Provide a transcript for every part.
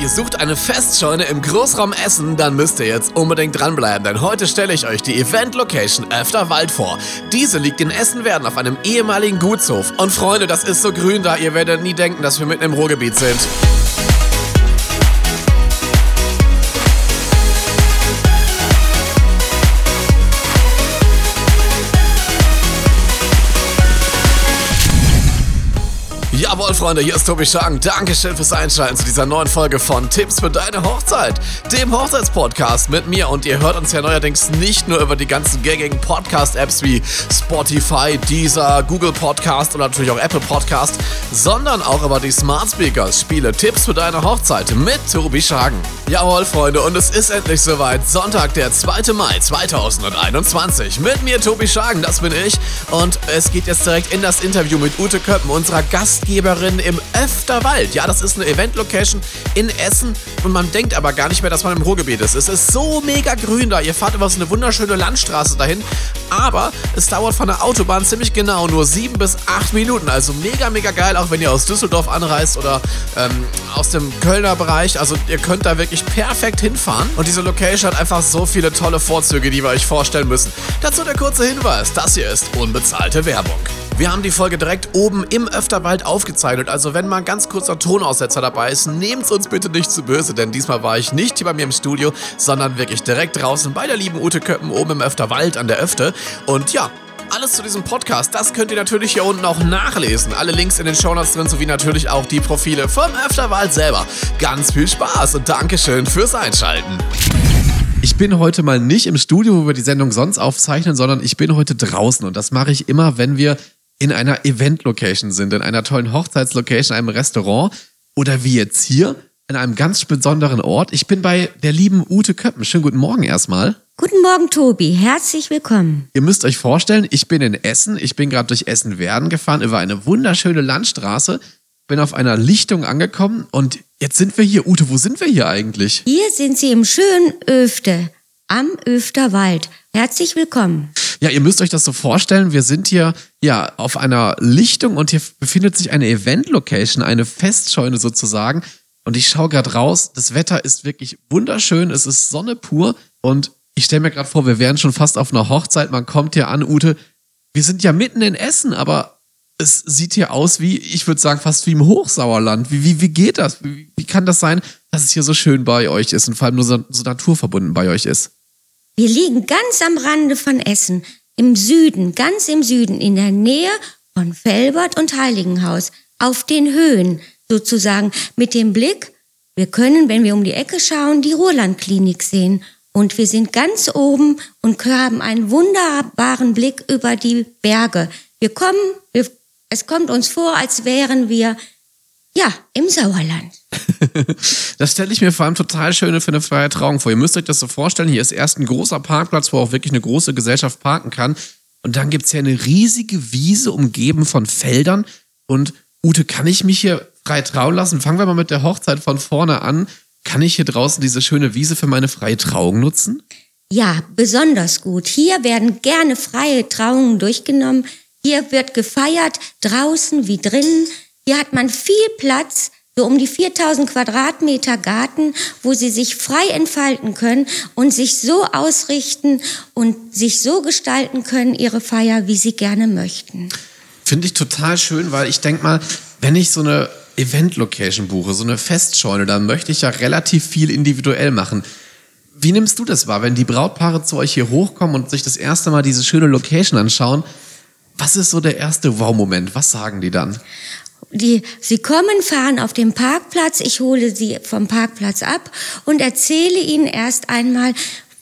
Ihr sucht eine Festscheune im Großraum Essen, dann müsst ihr jetzt unbedingt dranbleiben, denn heute stelle ich euch die Event-Location Öfterwald vor. Diese liegt in Essen-Werden auf einem ehemaligen Gutshof. Und Freunde, das ist so grün da, ihr werdet nie denken, dass wir mitten im Ruhrgebiet sind. Freunde, hier ist Tobi Schang. Dankeschön fürs Einschalten zu dieser neuen Folge von Tipps für deine Hochzeit, dem Hochzeitspodcast mit mir. Und ihr hört uns ja neuerdings nicht nur über die ganzen gängigen Podcast-Apps wie Spotify, Deezer, Google Podcast oder natürlich auch Apple Podcast, sondern auch über die Smart Speakers. Spiele Tipps für deine Hochzeit mit Tobi Schagen. Jawohl, Freunde, und es ist endlich soweit. Sonntag, der 2. Mai 2021. Mit mir Tobi Schagen, das bin ich. Und es geht jetzt direkt in das Interview mit Ute Köppen, unserer Gast Gastgeberin im Öfterwald. Ja, das ist eine Event-Location in Essen und man denkt aber gar nicht mehr, dass man im Ruhrgebiet ist. Es ist so mega grün da. Ihr fahrt über so eine wunderschöne Landstraße dahin, aber es dauert von der Autobahn ziemlich genau nur sieben bis acht Minuten. Also mega, mega geil, auch wenn ihr aus Düsseldorf anreist oder ähm, aus dem Kölner Bereich. Also ihr könnt da wirklich perfekt hinfahren und diese Location hat einfach so viele tolle Vorzüge, die wir euch vorstellen müssen. Dazu der kurze Hinweis, das hier ist unbezahlte Werbung. Wir haben die Folge direkt oben im Öfterwald aufgezeichnet. Also wenn mal ein ganz kurzer Tonaussetzer dabei ist, nehmt's uns bitte nicht zu böse, denn diesmal war ich nicht hier bei mir im Studio, sondern wirklich direkt draußen bei der lieben Ute Köppen oben im Öfterwald an der Öfte. Und ja, alles zu diesem Podcast, das könnt ihr natürlich hier unten auch nachlesen. Alle Links in den Shownotes drin, sowie natürlich auch die Profile vom Öfterwald selber. Ganz viel Spaß und Dankeschön fürs Einschalten. Ich bin heute mal nicht im Studio, wo wir die Sendung sonst aufzeichnen, sondern ich bin heute draußen und das mache ich immer, wenn wir in einer Event-Location sind, in einer tollen Hochzeitslocation, einem Restaurant oder wie jetzt hier in einem ganz besonderen Ort. Ich bin bei der lieben Ute Köppen. Schönen guten Morgen erstmal. Guten Morgen, Tobi. Herzlich willkommen. Ihr müsst euch vorstellen, ich bin in Essen. Ich bin gerade durch Essen-Werden gefahren über eine wunderschöne Landstraße. Bin auf einer Lichtung angekommen und jetzt sind wir hier. Ute, wo sind wir hier eigentlich? Hier sind Sie im schönen Öfte, am Öfterwald. Herzlich willkommen. Ja, ihr müsst euch das so vorstellen. Wir sind hier ja auf einer Lichtung und hier befindet sich eine Event-Location, eine Festscheune sozusagen. Und ich schaue gerade raus. Das Wetter ist wirklich wunderschön. Es ist Sonne pur. Und ich stelle mir gerade vor, wir wären schon fast auf einer Hochzeit. Man kommt hier an, Ute. Wir sind ja mitten in Essen, aber es sieht hier aus wie, ich würde sagen, fast wie im Hochsauerland. Wie, wie, wie geht das? Wie, wie kann das sein, dass es hier so schön bei euch ist und vor allem nur so, so naturverbunden bei euch ist? Wir liegen ganz am Rande von Essen, im Süden, ganz im Süden, in der Nähe von Felbert und Heiligenhaus, auf den Höhen sozusagen, mit dem Blick, wir können, wenn wir um die Ecke schauen, die Ruhrlandklinik sehen. Und wir sind ganz oben und haben einen wunderbaren Blick über die Berge. Wir kommen, wir, es kommt uns vor, als wären wir ja, im Sauerland. das stelle ich mir vor allem total schön für eine freie Trauung vor. Ihr müsst euch das so vorstellen, hier ist erst ein großer Parkplatz, wo auch wirklich eine große Gesellschaft parken kann. Und dann gibt es hier eine riesige Wiese umgeben von Feldern. Und Ute, kann ich mich hier frei trauen lassen? Fangen wir mal mit der Hochzeit von vorne an. Kann ich hier draußen diese schöne Wiese für meine freie Trauung nutzen? Ja, besonders gut. Hier werden gerne freie Trauungen durchgenommen. Hier wird gefeiert, draußen wie drinnen. Hier hat man viel Platz, so um die 4000 Quadratmeter Garten, wo sie sich frei entfalten können und sich so ausrichten und sich so gestalten können, ihre Feier, wie sie gerne möchten. Finde ich total schön, weil ich denke mal, wenn ich so eine Event-Location buche, so eine Festscheune, dann möchte ich ja relativ viel individuell machen. Wie nimmst du das wahr, wenn die Brautpaare zu euch hier hochkommen und sich das erste Mal diese schöne Location anschauen? Was ist so der erste Wow-Moment? Was sagen die dann? Die, sie kommen, fahren auf dem Parkplatz, ich hole sie vom Parkplatz ab und erzähle ihnen erst einmal,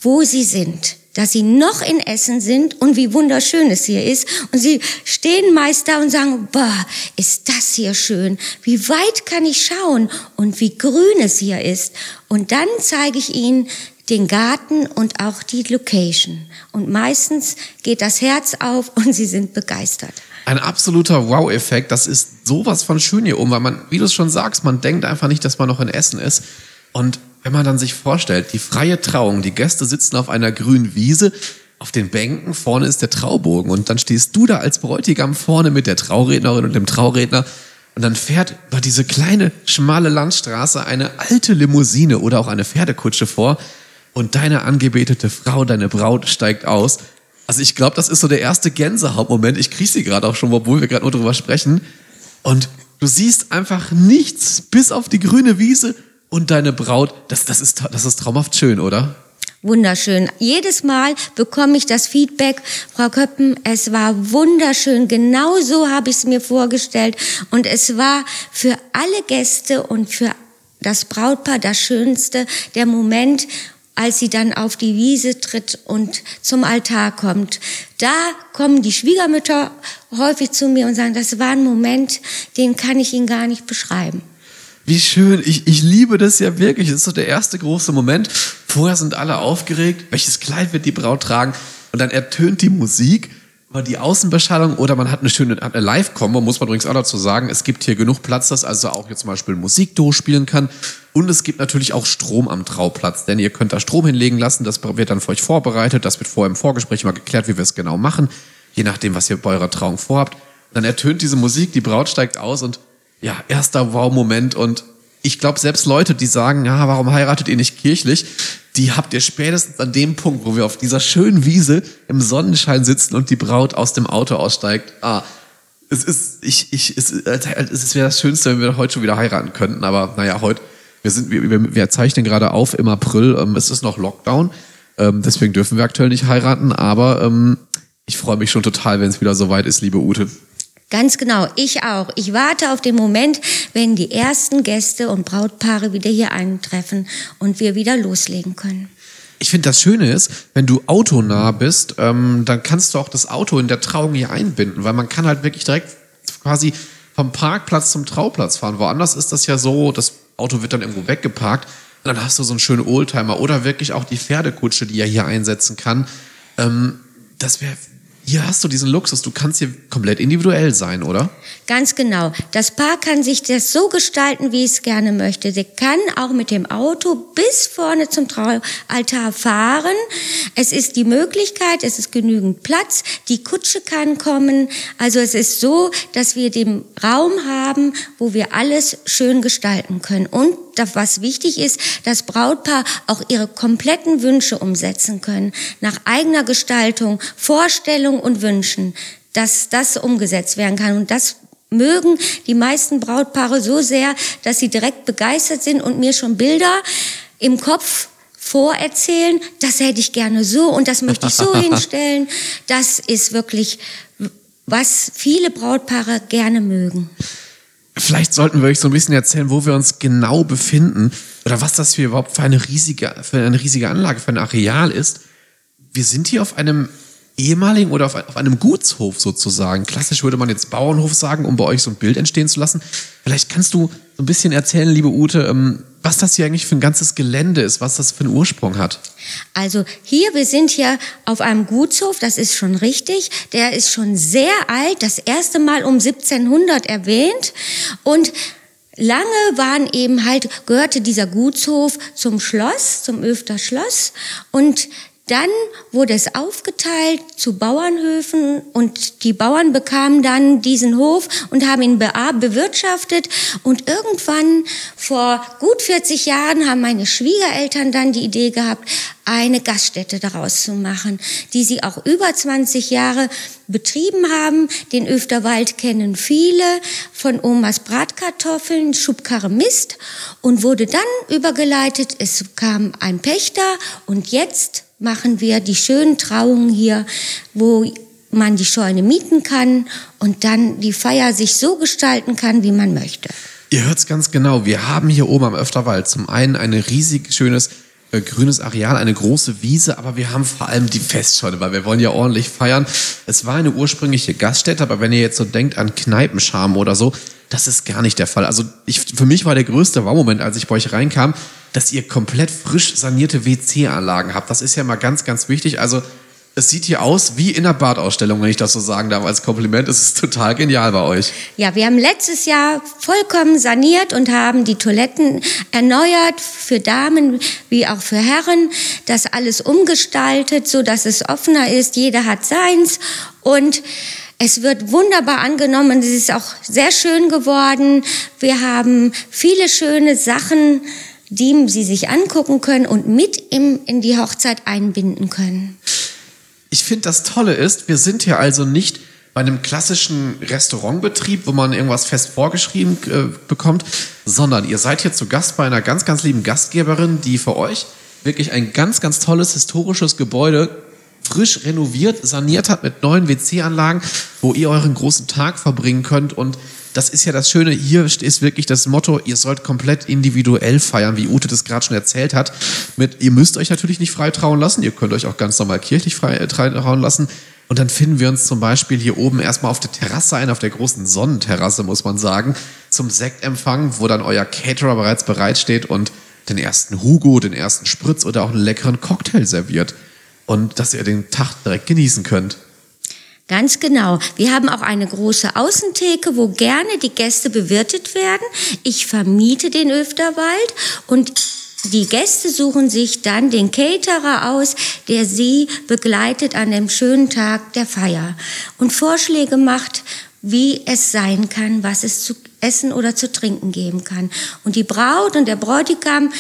wo sie sind dass sie noch in Essen sind und wie wunderschön es hier ist. Und sie stehen meist da und sagen, boah, ist das hier schön. Wie weit kann ich schauen und wie grün es hier ist. Und dann zeige ich ihnen den Garten und auch die Location. Und meistens geht das Herz auf und sie sind begeistert ein absoluter Wow-Effekt. Das ist sowas von schön hier oben, weil man, wie du es schon sagst, man denkt einfach nicht, dass man noch in Essen ist. Und wenn man dann sich vorstellt, die freie Trauung, die Gäste sitzen auf einer grünen Wiese, auf den Bänken, vorne ist der Traubogen und dann stehst du da als Bräutigam vorne mit der Traurednerin und dem Trauredner Und dann fährt über diese kleine, schmale Landstraße eine alte Limousine oder auch eine Pferdekutsche vor und deine angebetete Frau, deine Braut steigt aus. Also ich glaube, das ist so der erste Gänsehautmoment. Ich kriege sie gerade auch schon, obwohl wir gerade nur drüber sprechen. Und du siehst einfach nichts bis auf die grüne Wiese und deine Braut. Das, das, ist, das ist traumhaft schön, oder? Wunderschön. Jedes Mal bekomme ich das Feedback, Frau Köppen, es war wunderschön. Genau so habe ich es mir vorgestellt. Und es war für alle Gäste und für das Brautpaar das Schönste, der Moment, als sie dann auf die Wiese tritt und zum Altar kommt. Da kommen die Schwiegermütter häufig zu mir und sagen, das war ein Moment, den kann ich Ihnen gar nicht beschreiben. Wie schön. Ich, ich liebe das ja wirklich. Das ist so der erste große Moment. Vorher sind alle aufgeregt. Welches Kleid wird die Braut tragen? Und dann ertönt die Musik über die Außenbeschallung oder man hat eine schöne eine Live-Kombo, muss man übrigens auch dazu sagen. Es gibt hier genug Platz, dass also auch jetzt zum Beispiel Musik durchspielen kann. Und es gibt natürlich auch Strom am Trauplatz, denn ihr könnt da Strom hinlegen lassen. Das wird dann für euch vorbereitet. Das wird vorher im Vorgespräch mal geklärt, wie wir es genau machen. Je nachdem, was ihr bei eurer Trauung vorhabt. Dann ertönt diese Musik, die Braut steigt aus und ja, erster Wow-Moment und ich glaube, selbst Leute, die sagen, ja, warum heiratet ihr nicht kirchlich, die habt ihr spätestens an dem Punkt, wo wir auf dieser schönen Wiese im Sonnenschein sitzen und die Braut aus dem Auto aussteigt. Ah, es ist, ich, ich, es, es wäre das Schönste, wenn wir heute schon wieder heiraten könnten, aber naja, heute, wir sind, wir, wir zeichnen gerade auf im April, ähm, es ist noch Lockdown, ähm, deswegen dürfen wir aktuell nicht heiraten, aber ähm, ich freue mich schon total, wenn es wieder soweit ist, liebe Ute. Ganz genau, ich auch. Ich warte auf den Moment, wenn die ersten Gäste und Brautpaare wieder hier eintreffen und wir wieder loslegen können. Ich finde, das Schöne ist, wenn du autonah bist, ähm, dann kannst du auch das Auto in der Trauung hier einbinden, weil man kann halt wirklich direkt quasi vom Parkplatz zum Trauplatz fahren. Woanders ist das ja so, das Auto wird dann irgendwo weggeparkt und dann hast du so einen schönen Oldtimer oder wirklich auch die Pferdekutsche, die er hier einsetzen kann. Ähm, das wäre hier hast du diesen Luxus, du kannst hier komplett individuell sein, oder? Ganz genau. Das Paar kann sich das so gestalten, wie es gerne möchte. Sie kann auch mit dem Auto bis vorne zum Traualtar fahren. Es ist die Möglichkeit, es ist genügend Platz. Die Kutsche kann kommen. Also es ist so, dass wir den Raum haben, wo wir alles schön gestalten können. Und was wichtig ist, das Brautpaar auch ihre kompletten Wünsche umsetzen können. Nach eigener Gestaltung, Vorstellung und Wünschen, dass das umgesetzt werden kann. Und das mögen die meisten Brautpaare so sehr, dass sie direkt begeistert sind und mir schon Bilder im Kopf vorerzählen, das hätte ich gerne so und das möchte ich so hinstellen. Das ist wirklich, was viele Brautpaare gerne mögen. Vielleicht sollten wir euch so ein bisschen erzählen, wo wir uns genau befinden oder was das hier überhaupt für eine riesige, für eine riesige Anlage, für ein Areal ist. Wir sind hier auf einem ehemaligen oder auf, einem Gutshof sozusagen. Klassisch würde man jetzt Bauernhof sagen, um bei euch so ein Bild entstehen zu lassen. Vielleicht kannst du so ein bisschen erzählen, liebe Ute, ähm, was das hier eigentlich für ein ganzes Gelände ist, was das für einen Ursprung hat. Also hier, wir sind hier auf einem Gutshof, das ist schon richtig. Der ist schon sehr alt, das erste Mal um 1700 erwähnt und Lange waren eben halt, gehörte dieser Gutshof zum Schloss, zum Öfter Schloss. Und dann wurde es aufgeteilt zu Bauernhöfen und die Bauern bekamen dann diesen Hof und haben ihn bewirtschaftet. Und irgendwann vor gut 40 Jahren haben meine Schwiegereltern dann die Idee gehabt, eine Gaststätte daraus zu machen, die sie auch über 20 Jahre betrieben haben. Den Öfterwald kennen viele von Omas Bratkartoffeln, Schubkarre Mist und wurde dann übergeleitet. Es kam ein Pächter und jetzt machen wir die schönen Trauungen hier, wo man die Scheune mieten kann und dann die Feier sich so gestalten kann, wie man möchte. Ihr hört es ganz genau. Wir haben hier oben am Öfterwald zum einen ein riesig schönes äh, grünes Areal, eine große Wiese, aber wir haben vor allem die Festscheune, weil wir wollen ja ordentlich feiern. Es war eine ursprüngliche Gaststätte, aber wenn ihr jetzt so denkt an Kneipenscham oder so, das ist gar nicht der Fall. Also ich, für mich war der größte Wow-Moment, als ich bei euch reinkam, dass ihr komplett frisch sanierte WC-Anlagen habt. Das ist ja mal ganz, ganz wichtig. Also es sieht hier aus wie in einer Badausstellung, wenn ich das so sagen darf, als Kompliment. Es ist total genial bei euch. Ja, wir haben letztes Jahr vollkommen saniert und haben die Toiletten erneuert für Damen wie auch für Herren. Das alles umgestaltet, so dass es offener ist. Jeder hat seins und Es wird wunderbar angenommen. Es ist auch sehr schön geworden. Wir haben viele schöne Sachen, die Sie sich angucken können und mit in die Hochzeit einbinden können. Ich finde, das Tolle ist, wir sind hier also nicht bei einem klassischen Restaurantbetrieb, wo man irgendwas fest vorgeschrieben äh, bekommt, sondern ihr seid hier zu Gast bei einer ganz, ganz lieben Gastgeberin, die für euch wirklich ein ganz, ganz tolles historisches Gebäude frisch renoviert, saniert hat mit neuen WC-Anlagen, wo ihr euren großen Tag verbringen könnt. Und das ist ja das Schöne, hier ist wirklich das Motto, ihr sollt komplett individuell feiern, wie Ute das gerade schon erzählt hat. Mit, ihr müsst euch natürlich nicht frei trauen lassen, ihr könnt euch auch ganz normal kirchlich frei äh, trauen lassen. Und dann finden wir uns zum Beispiel hier oben erstmal auf der Terrasse ein, auf der großen Sonnenterrasse, muss man sagen, zum Sektempfang, wo dann euer Caterer bereits bereitsteht und den ersten Hugo, den ersten Spritz oder auch einen leckeren Cocktail serviert. Und dass ihr den Tag direkt genießen könnt. Ganz genau. Wir haben auch eine große Außentheke, wo gerne die Gäste bewirtet werden. Ich vermiete den Öfterwald und die Gäste suchen sich dann den Caterer aus, der sie begleitet an dem schönen Tag der Feier und Vorschläge macht, wie es sein kann, was es zu essen oder zu trinken geben kann. Und die Braut und der Bräutigam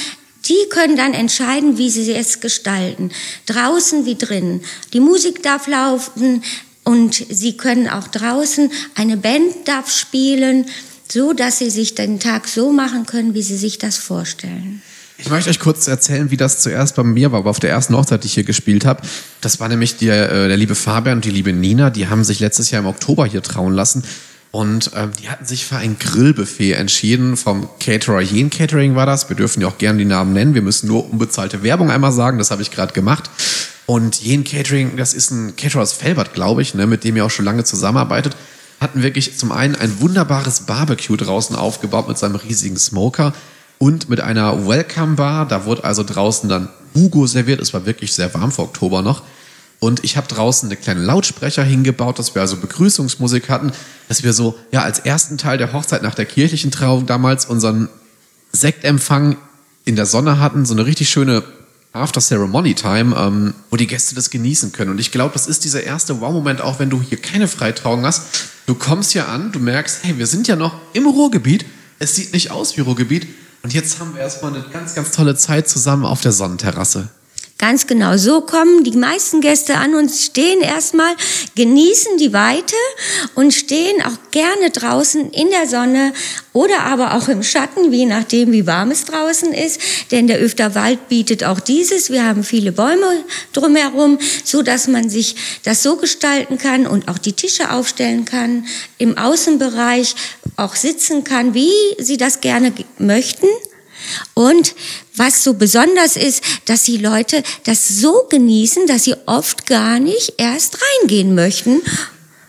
die können dann entscheiden, wie sie es gestalten. Draußen wie drinnen. Die Musik darf laufen und sie können auch draußen, eine Band darf spielen, so dass sie sich den Tag so machen können, wie sie sich das vorstellen. Ich möchte euch kurz erzählen, wie das zuerst bei mir war, aber auf der ersten Hochzeit, die ich hier gespielt habe. Das war nämlich der, äh, der liebe Fabian und die liebe Nina, die haben sich letztes Jahr im Oktober hier trauen lassen. Und ähm, die hatten sich für ein Grillbuffet entschieden. Vom Caterer Jen Catering war das. Wir dürfen ja auch gerne die Namen nennen. Wir müssen nur unbezahlte Werbung einmal sagen. Das habe ich gerade gemacht. Und Jen Catering, das ist ein Caterer aus Felbert, glaube ich, ne, mit dem ihr auch schon lange zusammenarbeitet. Hatten wirklich zum einen ein wunderbares Barbecue draußen aufgebaut mit seinem riesigen Smoker und mit einer Welcome Bar. Da wurde also draußen dann Hugo serviert. Es war wirklich sehr warm vor Oktober noch. Und ich habe draußen eine kleine Lautsprecher hingebaut, dass wir also Begrüßungsmusik hatten, dass wir so, ja, als ersten Teil der Hochzeit nach der kirchlichen Trauung damals unseren Sektempfang in der Sonne hatten, so eine richtig schöne After-Ceremony-Time, ähm, wo die Gäste das genießen können. Und ich glaube, das ist dieser erste Wow-Moment, auch wenn du hier keine Freitrauung hast. Du kommst hier an, du merkst, hey, wir sind ja noch im Ruhrgebiet. Es sieht nicht aus wie Ruhrgebiet. Und jetzt haben wir erstmal eine ganz, ganz tolle Zeit zusammen auf der Sonnenterrasse. Ganz genau. So kommen die meisten Gäste an und stehen erstmal, genießen die Weite und stehen auch gerne draußen in der Sonne oder aber auch im Schatten, je nachdem, wie warm es draußen ist. Denn der Öfterwald bietet auch dieses. Wir haben viele Bäume drumherum, so dass man sich das so gestalten kann und auch die Tische aufstellen kann, im Außenbereich auch sitzen kann, wie sie das gerne möchten. Und was so besonders ist, dass die Leute das so genießen, dass sie oft gar nicht erst reingehen möchten.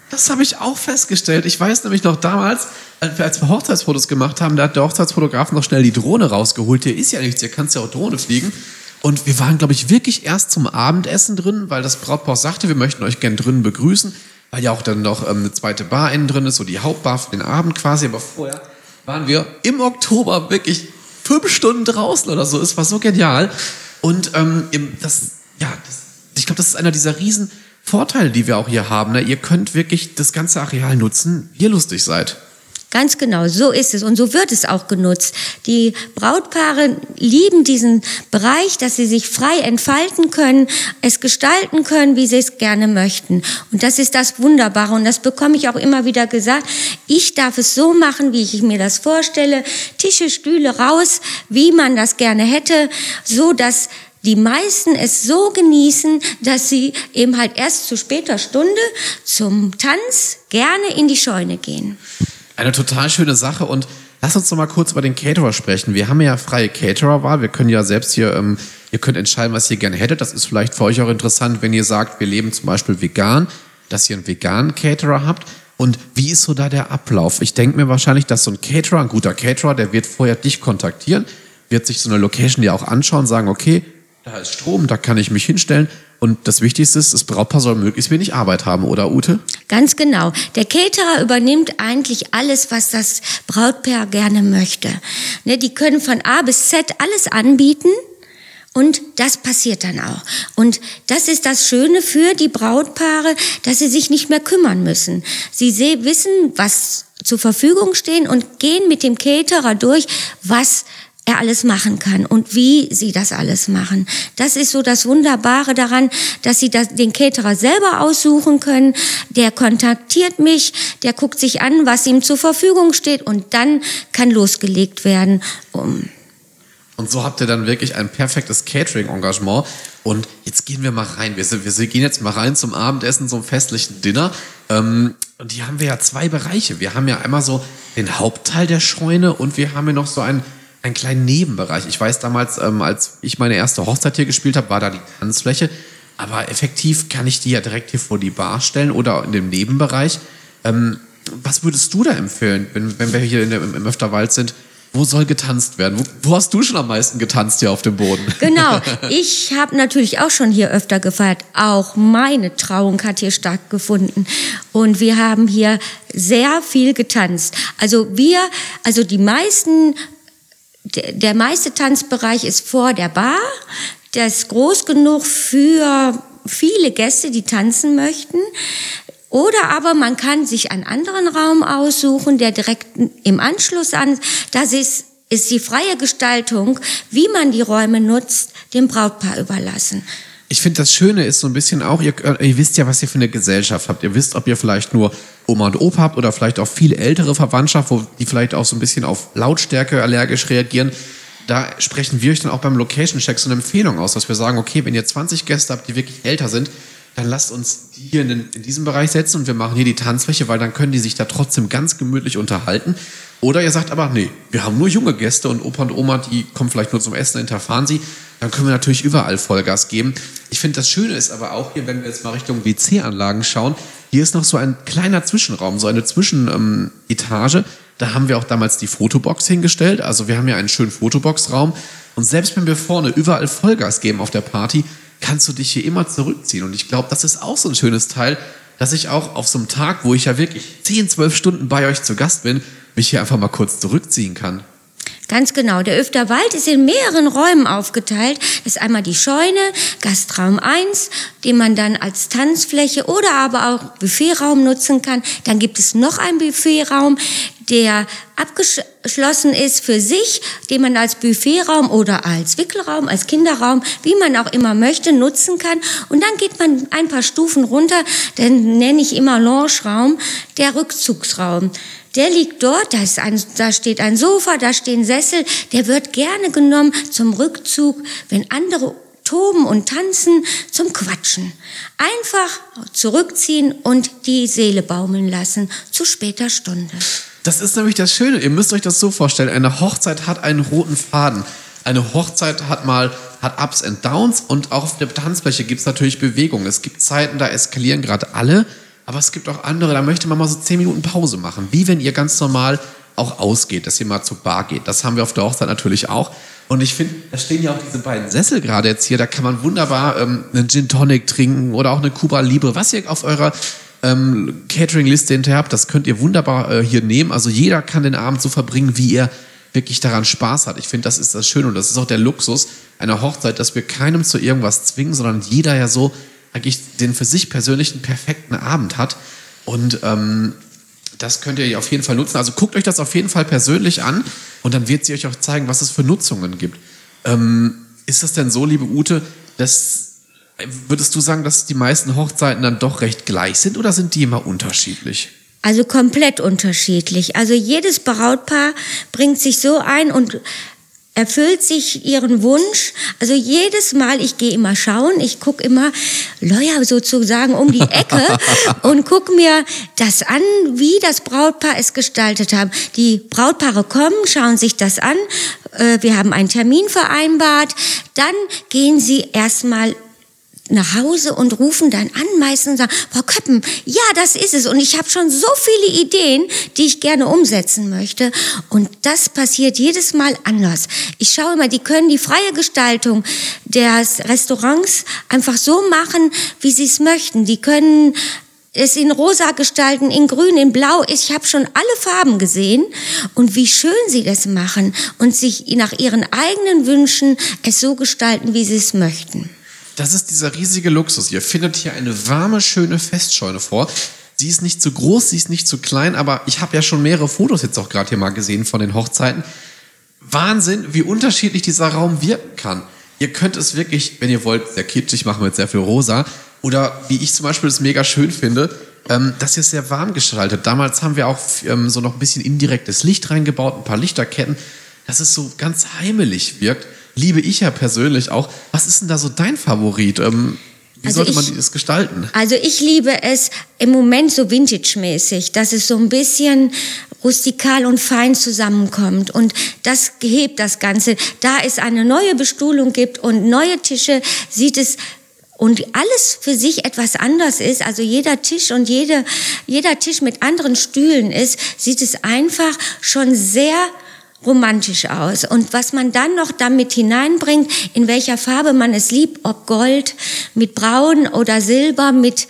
Das habe ich auch festgestellt. Ich weiß nämlich noch damals, als wir Hochzeitsfotos gemacht haben, da hat der Hochzeitsfotograf noch schnell die Drohne rausgeholt. Hier ist ja nichts, hier kannst ja auch Drohne fliegen. Und wir waren, glaube ich, wirklich erst zum Abendessen drin, weil das Brautpaar sagte, wir möchten euch gern drinnen begrüßen, weil ja auch dann noch ähm, eine zweite Bar innen drin ist, so die Hauptbar für den Abend quasi. Aber vorher waren wir im Oktober wirklich fünf Stunden draußen oder so. Es war so genial. Und ähm, das, ja, das, ich glaube, das ist einer dieser riesen Vorteile, die wir auch hier haben. Ne? Ihr könnt wirklich das ganze Areal nutzen, wie ihr lustig seid. Ganz genau, so ist es und so wird es auch genutzt. Die Brautpaare lieben diesen Bereich, dass sie sich frei entfalten können, es gestalten können, wie sie es gerne möchten. Und das ist das Wunderbare und das bekomme ich auch immer wieder gesagt. Ich darf es so machen, wie ich mir das vorstelle. Tische, Stühle raus, wie man das gerne hätte, so dass die meisten es so genießen, dass sie eben halt erst zu später Stunde zum Tanz gerne in die Scheune gehen. Eine total schöne Sache und lass uns noch mal kurz über den Caterer sprechen. Wir haben ja freie Caterer-Wahl. Wir können ja selbst hier, ähm, ihr könnt entscheiden, was ihr gerne hättet. Das ist vielleicht für euch auch interessant, wenn ihr sagt, wir leben zum Beispiel vegan, dass ihr einen veganen Caterer habt. Und wie ist so da der Ablauf? Ich denke mir wahrscheinlich, dass so ein Caterer, ein guter Caterer, der wird vorher dich kontaktieren, wird sich so eine Location dir auch anschauen, sagen, okay, da ist Strom, da kann ich mich hinstellen. Und das Wichtigste ist, das Brautpaar soll möglichst wenig Arbeit haben, oder Ute? Ganz genau. Der Caterer übernimmt eigentlich alles, was das Brautpaar gerne möchte. Ne, die können von A bis Z alles anbieten Und das passiert dann auch. Und das ist das Schöne für die Brautpaare, dass sie sich nicht mehr kümmern müssen. Sie wissen, was zur Verfügung stehen und gehen mit dem Caterer durch, was er alles machen kann und wie sie das alles machen. Das ist so das Wunderbare daran, dass sie das, den Caterer selber aussuchen können. Der kontaktiert mich, der guckt sich an, was ihm zur Verfügung steht und dann kann losgelegt werden. Um und so habt ihr dann wirklich ein perfektes Catering-Engagement. Und jetzt gehen wir mal rein. Wir, wir, gehen jetzt mal rein zum Abendessen, zum festlichen Dinner. Ähm, und hier haben wir ja zwei Bereiche. Wir haben ja einmal so den Hauptteil der Scheune und wir haben ja noch so einen einen kleinen Nebenbereich. Ich weiß damals, ähm, als ich meine erste Hochzeit hier gespielt habe, war da die Tanzfläche. Aber effektiv kann ich die ja direkt hier vor die Bar stellen oder in dem Nebenbereich. Ähm, was würdest du da empfehlen, wenn, wenn wir hier in der, im Öfterwald sind? Wo soll getanzt werden? Wo, wo, hast du schon am meisten getanzt hier auf dem Boden? Genau, ich habe natürlich auch schon hier öfter gefeiert. Auch meine Trauung hat hier stattgefunden. Und wir haben hier sehr viel getanzt. Also wir, also die meisten der meiste Tanzbereich ist vor der Bar. Der ist groß genug für viele Gäste, die tanzen möchten. Oder aber man kann sich einen anderen Raum aussuchen, der direkt im Anschluss an, das ist, ist die freie Gestaltung, wie man die Räume nutzt, dem Brautpaar überlassen ich finde, das Schöne ist so ein bisschen auch, ihr, ihr, wisst ja, was ihr für eine Gesellschaft habt. Ihr wisst, ob ihr vielleicht nur Oma und Opa habt oder vielleicht auch viel ältere Verwandtschaft, wo die vielleicht auch so ein bisschen auf Lautstärke allergisch reagieren. Da sprechen wir euch dann auch beim Location-Check so eine Empfehlung aus, dass wir sagen, okay, wenn ihr 20 Gäste habt, die wirklich älter sind, dann lasst uns die hier in, in diesem Bereich setzen und wir machen hier die Tanzfläche, weil dann können die sich da trotzdem ganz gemütlich unterhalten. Oder ihr sagt aber, nee, wir haben nur junge Gäste und Opa und Oma, die kommen vielleicht nur zum Essen, hinterfahren sie. Dann können wir natürlich überall Vollgas geben. Ich finde, das Schöne ist aber auch hier, wenn wir jetzt mal Richtung WC-Anlagen schauen, hier ist noch so ein kleiner Zwischenraum, so eine Zwischenetage. da haben wir auch damals die Fotobox hingestellt. Also wir haben hier einen schönen Fotoboxraum. Und selbst wenn wir vorne überall Vollgas geben auf der Party, kannst du dich hier immer zurückziehen. Und ich glaube, das ist auch so ein schönes Teil, dass ich auch auf so einem Tag, wo ich ja wirklich 10, 12 Stunden bei euch zu Gast bin, mich hier einfach mal kurz zurückziehen kann. Ganz genau. Der Öfterwald ist in mehreren Räumen aufgeteilt. Das ist einmal die Scheune, Gastraum 1, den man dann als Tanzfläche oder aber auch Buffetraum nutzen kann. Dann gibt es noch einen Buffetraum, der abgeschlossen ist für sich, den man als Buffetraum oder als Wickelraum, als Kinderraum, wie man auch immer möchte, nutzen kann. Und dann geht man ein paar Stufen runter, den nenne ich immer Loungeraum, der Rückzugsraum. Der liegt dort, da, ist ein, da steht ein Sofa, da stehen Sessel, der wird gerne genommen zum Rückzug, wenn andere toben und tanzen, zum Quatschen. Einfach zurückziehen und die Seele baumeln lassen zu später Stunde. Das ist nämlich das Schöne. Ihr müsst euch das so vorstellen. Eine Hochzeit hat einen roten Faden. Eine Hochzeit hat mal hat Ups and Downs und auch auf der Tanzfläche gibt es natürlich Bewegung. Es gibt Zeiten, da eskalieren gerade alle aber es gibt auch andere, da möchte man mal so zehn Minuten Pause machen. Wie wenn ihr ganz normal auch ausgeht, dass ihr mal zur Bar geht. Das haben wir auf der Hochzeit natürlich auch. Und ich finde, da stehen ja auch diese beiden Sessel gerade jetzt hier. Da kann man wunderbar ähm, einen Gin Tonic trinken oder auch eine Cuba Libre, was ihr auf eurer ähm, Catering-Liste hinterher habt. Das könnt ihr wunderbar äh, hier nehmen. Also jeder kann den Abend so verbringen, wie er wirklich daran Spaß hat. Ich finde, das ist das Schöne und das ist auch der Luxus einer Hochzeit, dass wir keinem zu irgendwas zwingen, sondern jeder ja so eigentlich den für sich persönlichen perfekten Abend hat. Und ähm, das könnt ihr auf jeden Fall nutzen. Also guckt euch das auf jeden Fall persönlich an und dann wird sie euch auch zeigen, was es für Nutzungen gibt. Ähm, ist das denn so, liebe Ute, dass würdest du sagen, dass die meisten Hochzeiten dann doch recht gleich sind oder sind die immer unterschiedlich? Also komplett unterschiedlich. Also jedes Brautpaar bringt sich so ein und erfüllt sich ihren Wunsch. Also jedes Mal, ich gehe immer schauen, ich gucke immer Lawyer sozusagen um die Ecke und gucke mir das an, wie das Brautpaar es gestaltet haben. Die Brautpaare kommen, schauen sich das an. Äh, wir haben einen Termin vereinbart. Dann gehen sie erstmal nach Hause und rufen dann an, meistens sagen, Frau Köppen, ja, das ist es. Und ich habe schon so viele Ideen, die ich gerne umsetzen möchte. Und das passiert jedes Mal anders. Ich schaue immer, die können die freie Gestaltung des Restaurants einfach so machen, wie sie es möchten. Die können es in rosa gestalten, in grün, in blau. Ich habe schon alle Farben gesehen und wie schön sie das machen und sich nach ihren eigenen Wünschen es so gestalten, wie sie es möchten. Das ist dieser riesige Luxus. Ihr findet hier eine warme, schöne Festscheune vor. Sie ist nicht zu groß, sie ist nicht zu klein, aber ich habe ja schon mehrere Fotos jetzt auch gerade hier mal gesehen von den Hochzeiten. Wahnsinn, wie unterschiedlich dieser Raum wirken kann. Ihr könnt es wirklich, wenn ihr wollt, sehr kitschig machen mit sehr viel rosa. Oder wie ich zum Beispiel es mega schön finde, ähm, dass ihr es sehr warm gestaltet. Damals haben wir auch ähm, so noch ein bisschen indirektes Licht reingebaut, ein paar Lichterketten, dass es so ganz heimelig wirkt. Liebe ich ja persönlich auch. Was ist denn da so dein Favorit? Ähm, wie also sollte man das gestalten? Also ich liebe es im Moment so vintage-mäßig, dass es so ein bisschen rustikal und fein zusammenkommt. Und das hebt das Ganze. Da es eine neue Bestuhlung gibt und neue Tische, sieht es und alles für sich etwas anders ist, also jeder Tisch und jede, jeder Tisch mit anderen Stühlen ist, sieht es einfach schon sehr romantisch aus. Und was man dann noch damit hineinbringt, in welcher Farbe man es liebt, ob Gold, mit Braun oder Silber, mit,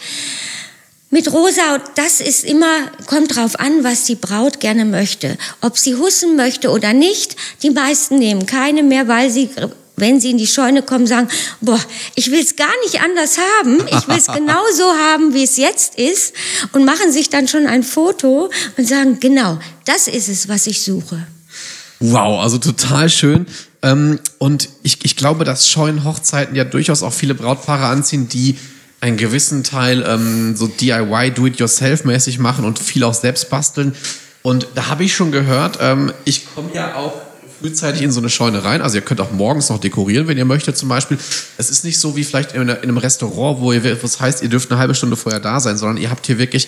mit Rosa, das ist immer, kommt drauf an, was die Braut gerne möchte. Ob sie hussen möchte oder nicht, die meisten nehmen keine mehr, weil sie wenn sie in die Scheune kommen, sagen, boah, ich will es gar nicht anders haben, ich will es genau so haben, wie es jetzt ist und machen sich dann schon ein Foto und sagen, genau, das ist es, was ich suche. Wow, also total schön. Ähm, und ich, ich glaube, dass Scheunenhochzeiten ja durchaus auch viele Brautpaare anziehen, die einen gewissen Teil ähm, so DIY, Do-it-yourself-mäßig machen und viel auch selbst basteln. Und da habe ich schon gehört, ähm, ich komme ja auch frühzeitig in so eine Scheune rein. Also ihr könnt auch morgens noch dekorieren, wenn ihr möchtet zum Beispiel. Es ist nicht so wie vielleicht in einem Restaurant, wo ihr, was heißt, ihr dürft eine halbe Stunde vorher da sein, sondern ihr habt hier wirklich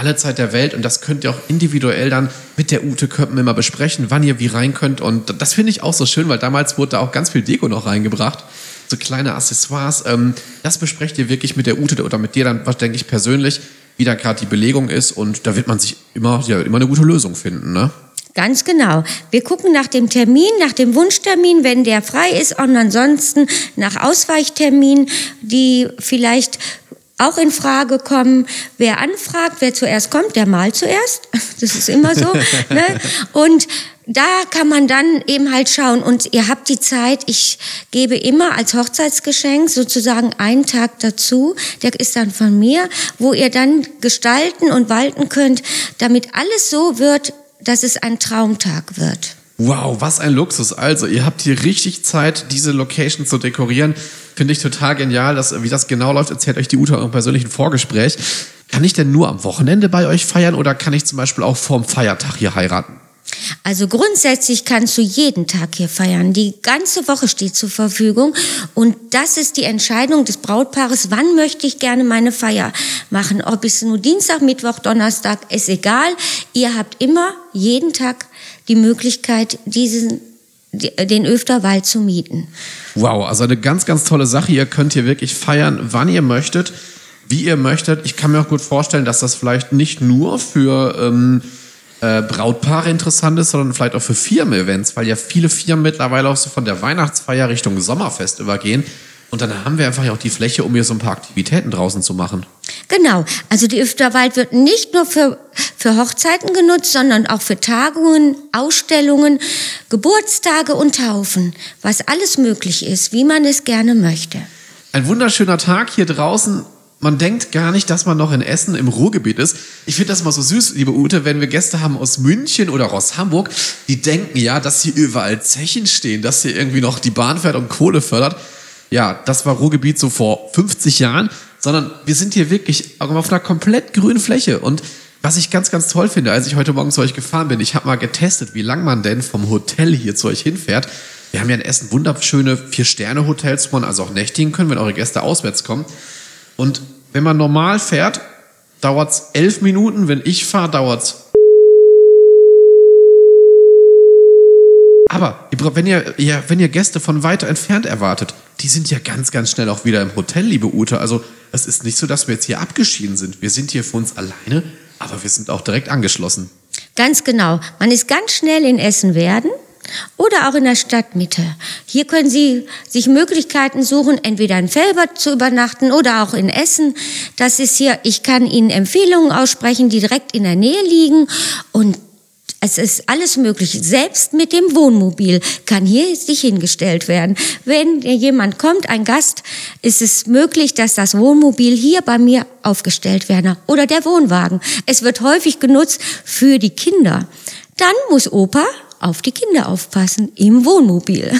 alle Zeit der Welt und das könnt ihr auch individuell dann mit der Ute Köppen immer besprechen, wann ihr wie rein könnt und das finde ich auch so schön, weil damals wurde da auch ganz viel Deko noch reingebracht, so kleine Accessoires. Ähm, das besprecht ihr wirklich mit der Ute oder mit dir dann, was denke ich persönlich, wie da gerade die Belegung ist und da wird man sich immer, ja, immer eine gute Lösung finden, ne? Ganz genau. Wir gucken nach dem Termin, nach dem Wunschtermin, wenn der frei ist und ansonsten nach Ausweichterminen, die vielleicht auch in Frage kommen. Wer anfragt, wer zuerst kommt, der malt zuerst. Das ist immer so. ne? Und da kann man dann eben halt schauen und ihr habt die Zeit, ich gebe immer als Hochzeitsgeschenk sozusagen einen Tag dazu, der ist dann von mir, wo ihr dann gestalten und walten könnt, damit alles so wird, dass es ein Traumtag wird. Wow, was ein Luxus. Also, ihr habt hier richtig Zeit, diese Location zu dekorieren. Finde ich total genial. Dass, wie das genau läuft, erzählt euch die Uta im persönlichen Vorgespräch. Kann ich denn nur am Wochenende bei euch feiern oder kann ich zum Beispiel auch vorm Feiertag hier heiraten? Also grundsätzlich kannst du jeden Tag hier feiern. Die ganze Woche steht zur Verfügung und das ist die Entscheidung des Brautpaares, wann möchte ich gerne meine Feier machen. Ob es nur Dienstag, Mittwoch, Donnerstag, ist egal. Ihr habt immer jeden Tag die Möglichkeit, diesen den Öfterwald zu mieten. Wow, also eine ganz, ganz tolle Sache. Ihr könnt hier wirklich feiern, wann ihr möchtet, wie ihr möchtet. Ich kann mir auch gut vorstellen, dass das vielleicht nicht nur für ähm, äh, Brautpaare interessant ist, sondern vielleicht auch für Firmen-Events, weil ja viele Firmen mittlerweile auch so von der Weihnachtsfeier Richtung Sommerfest übergehen. Und dann haben wir einfach ja auch die Fläche, um hier so ein paar Aktivitäten draußen zu machen. Genau. Also die Öfterwald wird nicht nur für, für Hochzeiten genutzt, sondern auch für Tagungen, Ausstellungen, Geburtstage und Taufen. Was alles möglich ist, wie man es gerne möchte. Ein wunderschöner Tag hier draußen. Man denkt gar nicht, dass man noch in Essen im Ruhrgebiet ist. Ich finde das mal so süß, liebe Ute, wenn wir Gäste haben aus München oder aus Hamburg, die denken ja, dass hier überall Zechen stehen, dass hier irgendwie noch die Bahn fährt und Kohle fördert ja, das war Ruhrgebiet so vor 50 Jahren, sondern wir sind hier wirklich auf einer komplett grünen Fläche. Und was ich ganz, ganz toll finde, als ich heute Morgen zu euch gefahren bin, ich habe mal getestet, wie lang man denn vom Hotel hier zu euch hinfährt. Wir haben ja in Essen wunderschöne Vier-Sterne-Hotels, wo man also auch nächtigen können, wenn eure Gäste auswärts kommen. Und wenn man normal fährt, dauert es elf Minuten. Wenn ich fahre, dauert es Aber wenn ihr, ja, wenn ihr Gäste von weiter entfernt erwartet, die sind ja ganz, ganz schnell auch wieder im Hotel, liebe Ute. Also es ist nicht so, dass wir jetzt hier abgeschieden sind. Wir sind hier für uns alleine, aber wir sind auch direkt angeschlossen. Ganz genau. Man ist ganz schnell in Essen werden. oder auch in der Stadtmitte. Hier können Sie sich Möglichkeiten suchen, entweder in Felbert zu übernachten oder auch in Essen. Das ist hier, ich kann Ihnen Empfehlungen aussprechen, die direkt in der Nähe liegen und es ist alles möglich. Selbst mit dem Wohnmobil kann hier sich hingestellt werden. Wenn jemand kommt, ein Gast, ist es möglich, dass das Wohnmobil hier bei mir aufgestellt werden oder der Wohnwagen. Es wird häufig genutzt für die Kinder. Dann muss Opa auf die Kinder aufpassen im Wohnmobil.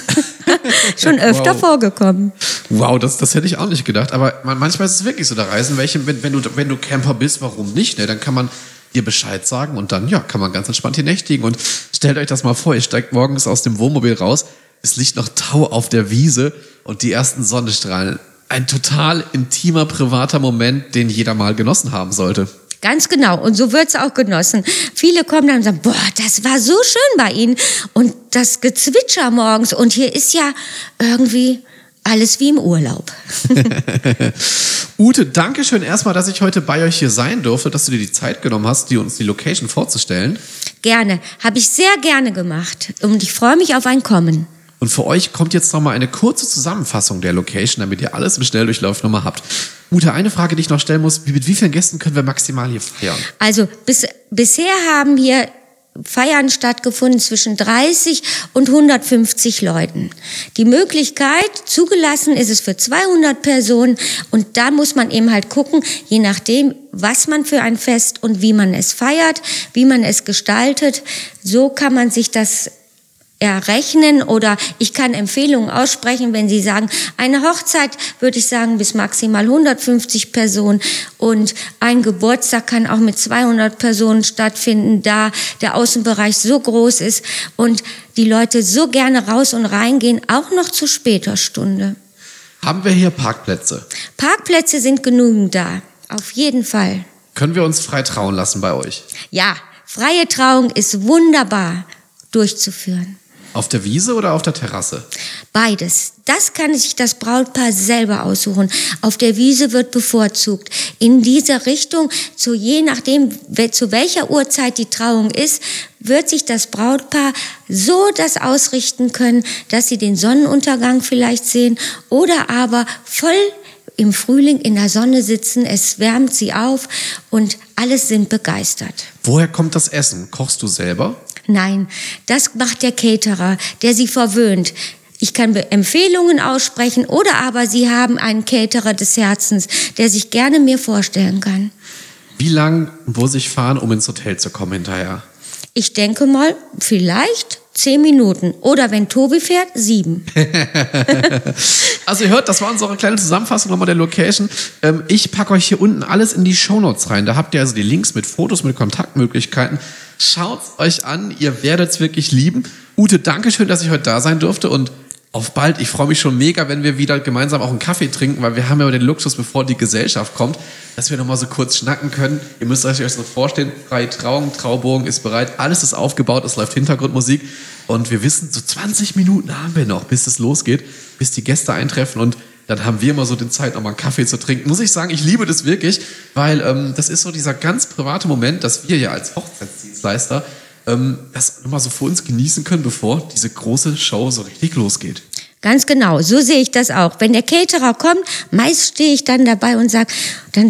Schon öfter wow. vorgekommen. Wow, das, das hätte ich auch nicht gedacht. Aber manchmal ist es wirklich so, da reisen welche, wenn, wenn, du, wenn du Camper bist, warum nicht? Ne? Dann kann man ihr Bescheid sagen und dann, ja, kann man ganz entspannt hier nächtigen. Und stellt euch das mal vor, ihr steigt morgens aus dem Wohnmobil raus, es liegt noch Tau auf der Wiese und die ersten Sonnenstrahlen. Ein total intimer, privater Moment, den jeder mal genossen haben sollte. Ganz genau. Und so wird's auch genossen. Viele kommen dann und sagen, boah, das war so schön bei Ihnen. Und das Gezwitscher morgens. Und hier ist ja irgendwie alles wie im Urlaub. Ute, danke schön erstmal, dass ich heute bei euch hier sein durfte, dass du dir die Zeit genommen hast, dir uns die Location vorzustellen. Gerne, habe ich sehr gerne gemacht und ich freue mich auf ein Kommen. Und für euch kommt jetzt nochmal eine kurze Zusammenfassung der Location, damit ihr alles im Schnelldurchlauf nochmal habt. Ute, eine Frage, die ich noch stellen muss, mit wie vielen Gästen können wir maximal hier feiern? Also bis, bisher haben hier Feiern stattgefunden zwischen 30 und 150 Leuten. Die Möglichkeit, zugelassen ist es für 200 Personen und da muss man eben halt gucken, je nachdem, was man für ein Fest und wie man es feiert, wie man es gestaltet, so kann man sich das errechnen oder ich kann Empfehlungen aussprechen, wenn Sie sagen, eine Hochzeit würde ich sagen bis maximal 150 Personen und ein Geburtstag kann auch mit 200 Personen stattfinden, da der Außenbereich so groß ist und die Leute so gerne raus und reingehen, auch noch zu später Stunde. Haben wir hier Parkplätze? Parkplätze sind genügend da, auf jeden Fall. Können wir uns frei trauen lassen bei euch? Ja, freie Trauung ist wunderbar durchzuführen. Auf der Wiese oder auf der Terrasse? Beides. Das kann sich das Brautpaar selber aussuchen. Auf der Wiese wird bevorzugt. In dieser Richtung, zu je nachdem, zu welcher Uhrzeit die Trauung ist, wird sich das Brautpaar so das ausrichten können, dass sie den Sonnenuntergang vielleicht sehen oder aber voll im Frühling in der Sonne sitzen, es wärmt sie auf und alles sind begeistert. Woher kommt das Essen? Kochst du selber? Nein, das macht der Caterer, der sie verwöhnt. Ich kann Empfehlungen aussprechen oder aber Sie haben einen Caterer des Herzens, der sich gerne mir vorstellen kann. Wie lang muss ich fahren, um ins Hotel zu kommen hinterher? Ich denke mal, vielleicht zehn Minuten. Oder wenn Tobi fährt, sieben. also ihr hört, das war unsere kleine Zusammenfassung nochmal der Location. Ähm, ich packe euch hier unten alles in die Shownotes rein. Da habt ihr also die Links mit Fotos, mit Kontaktmöglichkeiten. Schaut's euch an, ihr werdet's wirklich lieben. Ute, danke schön, dass ich heute da sein durfte und auf bald. Ich freue mich schon mega, wenn wir wieder gemeinsam auch einen Kaffee trinken, weil wir haben ja den Luxus, bevor die Gesellschaft kommt, dass wir nochmal so kurz schnacken können. Ihr müsst euch so vorstellen, freie Trauung, Traubogen ist bereit, alles ist aufgebaut, es läuft Hintergrundmusik und wir wissen, so 20 Minuten haben wir noch, bis es losgeht, bis die Gäste eintreffen und dann haben wir immer so den Zeit, nochmal einen Kaffee zu trinken. Muss ich sagen, ich liebe das wirklich, weil ähm, das ist so dieser ganz private Moment, dass wir ja als Hochzeitsdienstleister ähm, das nochmal so für uns genießen können, bevor diese große Show so richtig losgeht. Ganz genau, so sehe ich das auch. Wenn der Caterer kommt, meist stehe ich dann dabei und sage, dann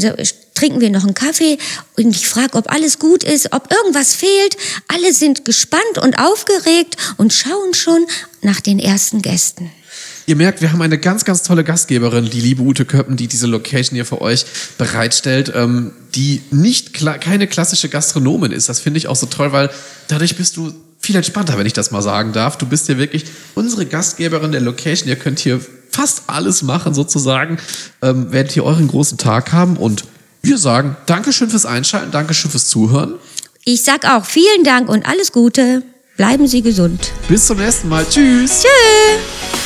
trinken wir noch einen Kaffee und ich frage, ob alles gut ist, ob irgendwas fehlt. Alle sind gespannt und aufgeregt und schauen schon nach den ersten Gästen. Ihr merkt, wir haben eine ganz, ganz tolle Gastgeberin, die liebe Ute Köppen, die diese Location hier für euch bereitstellt, ähm, die nicht keine klassische Gastronomin ist. Das finde ich auch so toll, weil dadurch bist du viel entspannter, wenn ich das mal sagen darf. Du bist hier wirklich unsere Gastgeberin der Location. Ihr könnt hier fast alles machen sozusagen, ähm, werdet hier euren großen Tag haben und wir sagen Dankeschön fürs Einschalten, Dankeschön fürs Zuhören. Ich sag auch vielen Dank und alles Gute. Bleiben Sie gesund. Bis zum nächsten Mal. Tschüss. Tschüss.